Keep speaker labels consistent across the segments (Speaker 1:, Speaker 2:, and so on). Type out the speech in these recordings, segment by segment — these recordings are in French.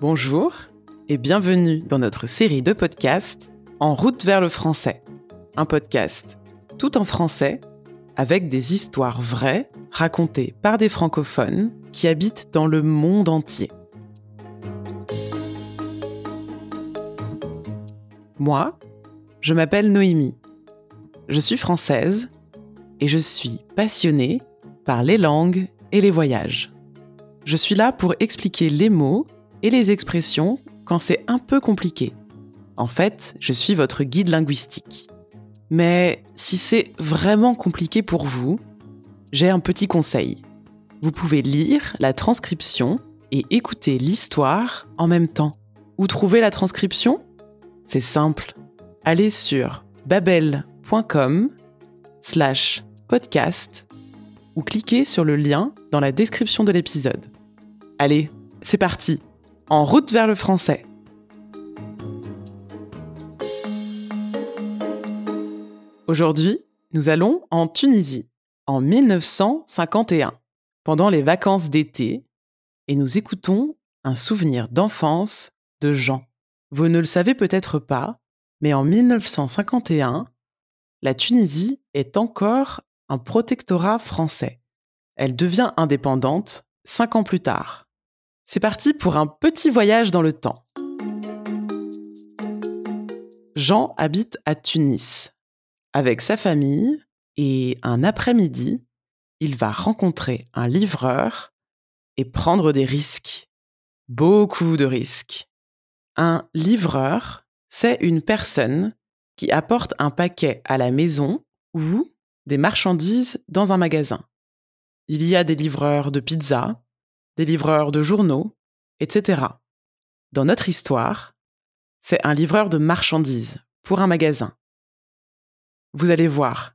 Speaker 1: Bonjour et bienvenue dans notre série de podcasts En route vers le français. Un podcast tout en français avec des histoires vraies racontées par des francophones qui habitent dans le monde entier. Moi, je m'appelle Noémie. Je suis française et je suis passionnée par les langues et les voyages. Je suis là pour expliquer les mots et les expressions quand c'est un peu compliqué. En fait, je suis votre guide linguistique. Mais si c'est vraiment compliqué pour vous, j'ai un petit conseil. Vous pouvez lire la transcription et écouter l'histoire en même temps. Où trouver la transcription? C'est simple. Allez sur babel.com slash podcast ou cliquez sur le lien dans la description de l'épisode. Allez, c'est parti en route vers le français. Aujourd'hui, nous allons en Tunisie, en 1951, pendant les vacances d'été, et nous écoutons un souvenir d'enfance de Jean. Vous ne le savez peut-être pas, mais en 1951, la Tunisie est encore un protectorat français. Elle devient indépendante cinq ans plus tard. C'est parti pour un petit voyage dans le temps. Jean habite à Tunis avec sa famille et un après-midi, il va rencontrer un livreur et prendre des risques. Beaucoup de risques. Un livreur, c'est une personne qui apporte un paquet à la maison ou des marchandises dans un magasin. Il y a des livreurs de pizza, des livreurs de journaux, etc. Dans notre histoire, c'est un livreur de marchandises pour un magasin. Vous allez voir,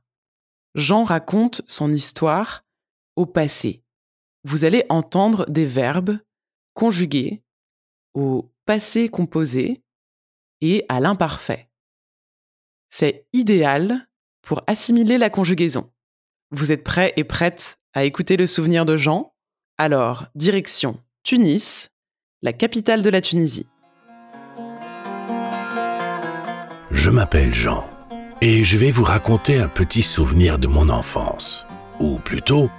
Speaker 1: Jean raconte son histoire au passé. Vous allez entendre des verbes conjugués au passé composé et à l'imparfait. C'est idéal pour assimiler la conjugaison. Vous êtes prêts et prêtes à écouter le souvenir de Jean? Alors, direction Tunis, la capitale de la Tunisie.
Speaker 2: Je m'appelle Jean et je vais vous raconter un petit souvenir de mon enfance, ou plutôt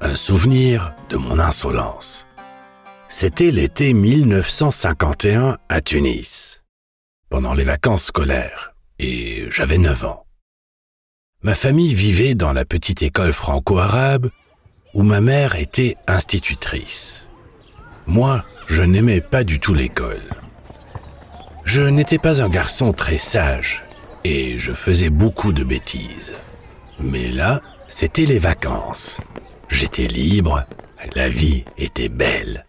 Speaker 2: un souvenir de mon insolence. C'était l'été 1951 à Tunis, pendant les vacances scolaires, et j'avais 9 ans. Ma famille vivait dans la petite école franco-arabe où ma mère était institutrice. Moi, je n'aimais pas du tout l'école. Je n'étais pas un garçon très sage et je faisais beaucoup de bêtises. Mais là, c'était les vacances. J'étais libre, la vie était belle.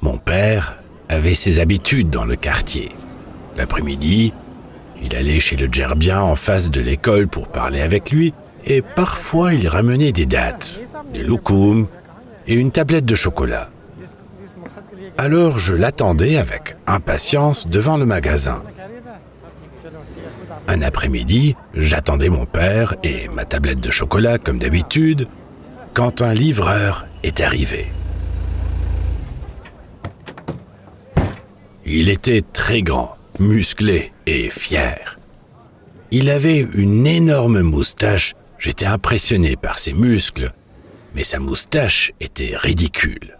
Speaker 2: Mon père avait ses habitudes dans le quartier. L'après-midi, il allait chez le gerbien en face de l'école pour parler avec lui et parfois il ramenait des dattes, des loukoums et une tablette de chocolat. Alors je l'attendais avec impatience devant le magasin. Un après-midi, j'attendais mon père et ma tablette de chocolat comme d'habitude quand un livreur est arrivé. Il était très grand, musclé et fier. Il avait une énorme moustache J'étais impressionné par ses muscles, mais sa moustache était ridicule.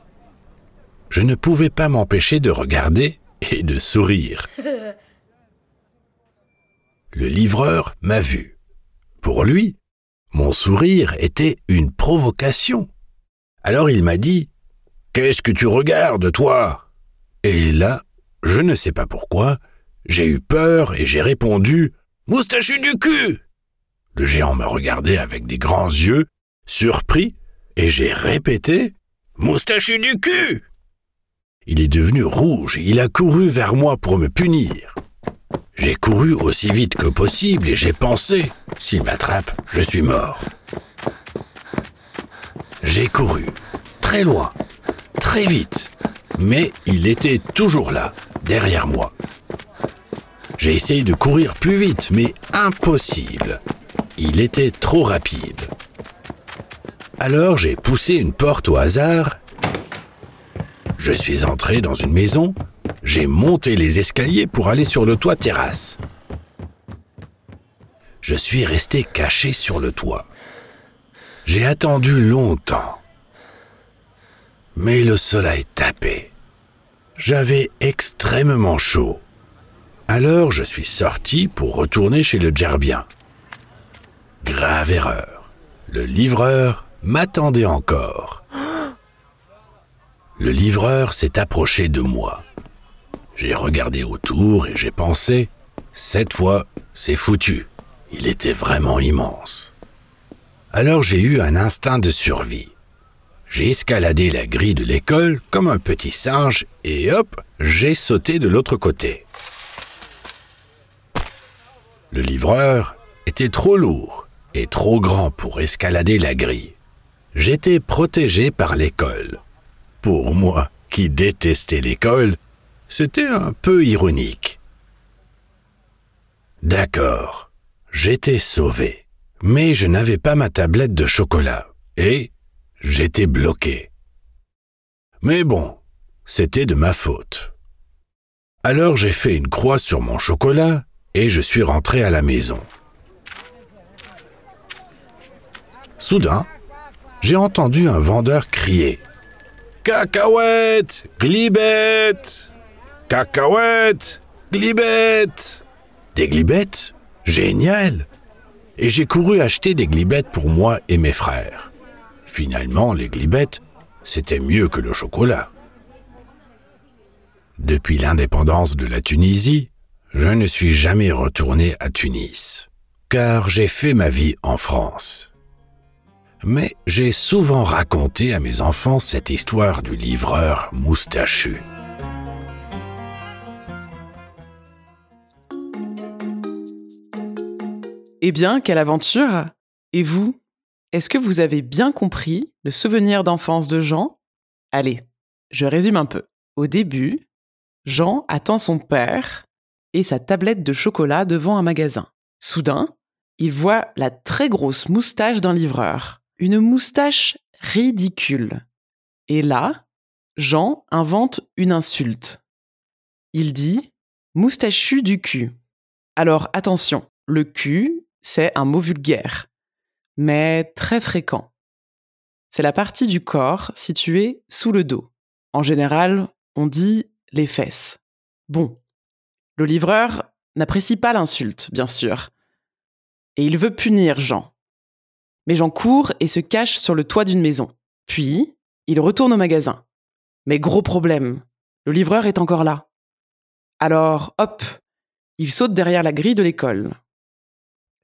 Speaker 2: Je ne pouvais pas m'empêcher de regarder et de sourire. Le livreur m'a vu. Pour lui, mon sourire était une provocation. Alors il m'a dit Qu'est-ce que tu regardes, toi? Et là, je ne sais pas pourquoi, j'ai eu peur et j'ai répondu Moustachu du cul le géant m'a regardé avec des grands yeux, surpris, et j'ai répété Moustachu du cul Il est devenu rouge et il a couru vers moi pour me punir. J'ai couru aussi vite que possible et j'ai pensé S'il m'attrape, je suis mort. J'ai couru, très loin, très vite, mais il était toujours là, derrière moi. J'ai essayé de courir plus vite, mais impossible. Il était trop rapide. Alors j'ai poussé une porte au hasard. Je suis entré dans une maison, j'ai monté les escaliers pour aller sur le toit terrasse. Je suis resté caché sur le toit. J'ai attendu longtemps. Mais le soleil tapait. J'avais extrêmement chaud. Alors je suis sorti pour retourner chez le gerbien. Grave erreur. Le livreur m'attendait encore. Le livreur s'est approché de moi. J'ai regardé autour et j'ai pensé, cette fois, c'est foutu. Il était vraiment immense. Alors j'ai eu un instinct de survie. J'ai escaladé la grille de l'école comme un petit singe et hop, j'ai sauté de l'autre côté. Le livreur était trop lourd et trop grand pour escalader la grille. J'étais protégé par l'école. Pour moi, qui détestais l'école, c'était un peu ironique. D'accord, j'étais sauvé, mais je n'avais pas ma tablette de chocolat et j'étais bloqué. Mais bon, c'était de ma faute. Alors j'ai fait une croix sur mon chocolat et je suis rentré à la maison. Soudain, j'ai entendu un vendeur crier. Cacahuètes, glibettes. Cacahuètes, glibettes. Des glibettes? Génial. Et j'ai couru acheter des glibettes pour moi et mes frères. Finalement, les glibettes, c'était mieux que le chocolat. Depuis l'indépendance de la Tunisie, je ne suis jamais retourné à Tunis, car j'ai fait ma vie en France mais j'ai souvent raconté à mes enfants cette histoire du livreur moustachu.
Speaker 1: Eh bien, quelle aventure Et vous? Est-ce que vous avez bien compris le souvenir d'enfance de Jean? Allez, je résume un peu. Au début, Jean attend son père et sa tablette de chocolat devant un magasin. Soudain, il voit la très grosse moustache d'un livreur une moustache ridicule. Et là, Jean invente une insulte. Il dit moustachu du cul. Alors attention, le cul, c'est un mot vulgaire, mais très fréquent. C'est la partie du corps située sous le dos. En général, on dit les fesses. Bon, le livreur n'apprécie pas l'insulte, bien sûr. Et il veut punir Jean. Mais Jean court et se cache sur le toit d'une maison. Puis, il retourne au magasin. Mais gros problème, le livreur est encore là. Alors, hop, il saute derrière la grille de l'école.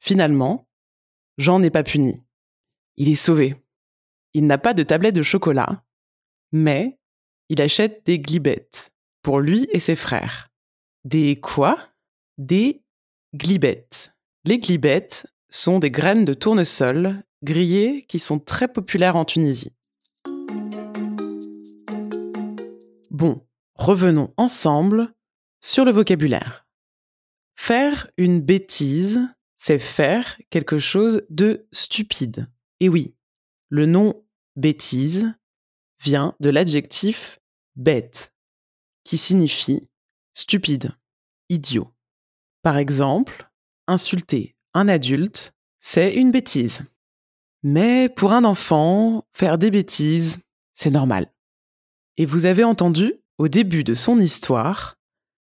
Speaker 1: Finalement, Jean n'est pas puni. Il est sauvé. Il n'a pas de tablette de chocolat, mais il achète des glibettes pour lui et ses frères. Des quoi? Des glibettes. Les glibettes sont des graines de tournesol grillés qui sont très populaires en Tunisie. Bon, revenons ensemble sur le vocabulaire. Faire une bêtise, c'est faire quelque chose de stupide. Et oui, le nom bêtise vient de l'adjectif bête, qui signifie stupide, idiot. Par exemple, insulter un adulte, c'est une bêtise. Mais pour un enfant, faire des bêtises, c'est normal. Et vous avez entendu, au début de son histoire,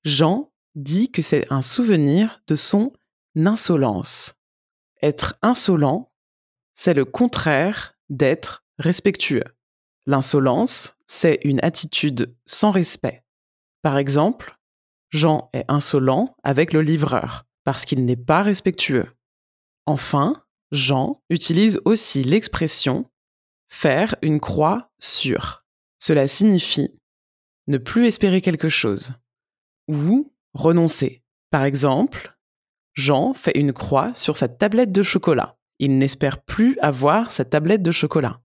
Speaker 1: Jean dit que c'est un souvenir de son insolence. Être insolent, c'est le contraire d'être respectueux. L'insolence, c'est une attitude sans respect. Par exemple, Jean est insolent avec le livreur parce qu'il n'est pas respectueux. Enfin, Jean utilise aussi l'expression faire une croix sur. Cela signifie ne plus espérer quelque chose ou renoncer. Par exemple, Jean fait une croix sur sa tablette de chocolat. Il n'espère plus avoir sa tablette de chocolat.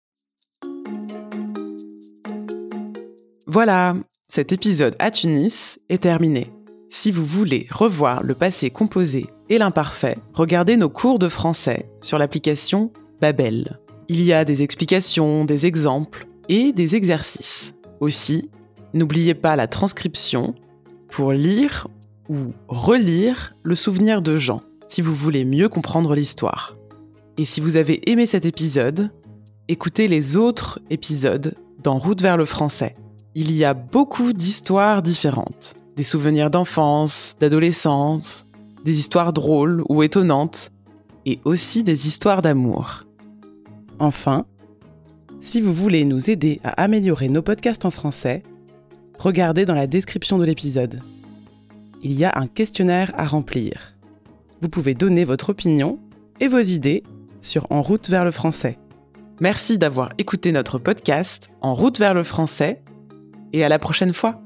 Speaker 1: Voilà, cet épisode à Tunis est terminé. Si vous voulez revoir le passé composé et l'imparfait, regardez nos cours de français sur l'application Babel. Il y a des explications, des exemples et des exercices. Aussi, N'oubliez pas la transcription pour lire ou relire le souvenir de Jean si vous voulez mieux comprendre l'histoire. Et si vous avez aimé cet épisode, écoutez les autres épisodes dans Route vers le français. Il y a beaucoup d'histoires différentes. Des souvenirs d'enfance, d'adolescence, des histoires drôles ou étonnantes, et aussi des histoires d'amour. Enfin, si vous voulez nous aider à améliorer nos podcasts en français, regardez dans la description de l'épisode. Il y a un questionnaire à remplir. Vous pouvez donner votre opinion et vos idées sur En route vers le français. Merci d'avoir écouté notre podcast En route vers le français et à la prochaine fois.